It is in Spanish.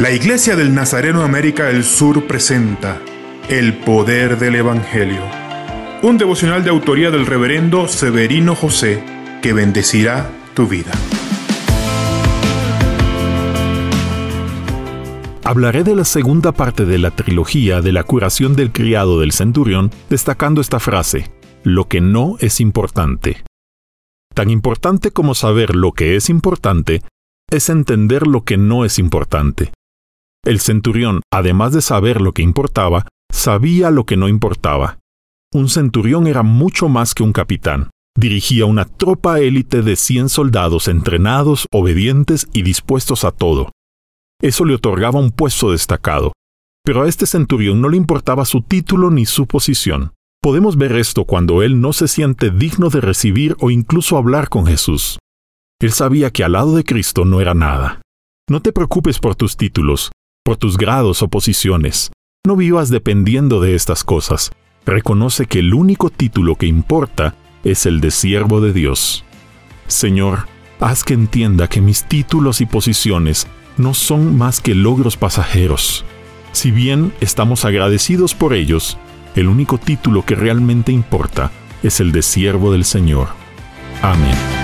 La Iglesia del Nazareno América del Sur presenta El Poder del Evangelio, un devocional de autoría del reverendo Severino José que bendecirá tu vida. Hablaré de la segunda parte de la trilogía de la curación del criado del centurión, destacando esta frase, lo que no es importante. Tan importante como saber lo que es importante, es entender lo que no es importante. El centurión, además de saber lo que importaba, sabía lo que no importaba. Un centurión era mucho más que un capitán. Dirigía una tropa élite de 100 soldados entrenados, obedientes y dispuestos a todo. Eso le otorgaba un puesto destacado. Pero a este centurión no le importaba su título ni su posición. Podemos ver esto cuando él no se siente digno de recibir o incluso hablar con Jesús. Él sabía que al lado de Cristo no era nada. No te preocupes por tus títulos, por tus grados o posiciones. No vivas dependiendo de estas cosas. Reconoce que el único título que importa es el de siervo de Dios. Señor, haz que entienda que mis títulos y posiciones no son más que logros pasajeros. Si bien estamos agradecidos por ellos, el único título que realmente importa es el de siervo del Señor. Amén.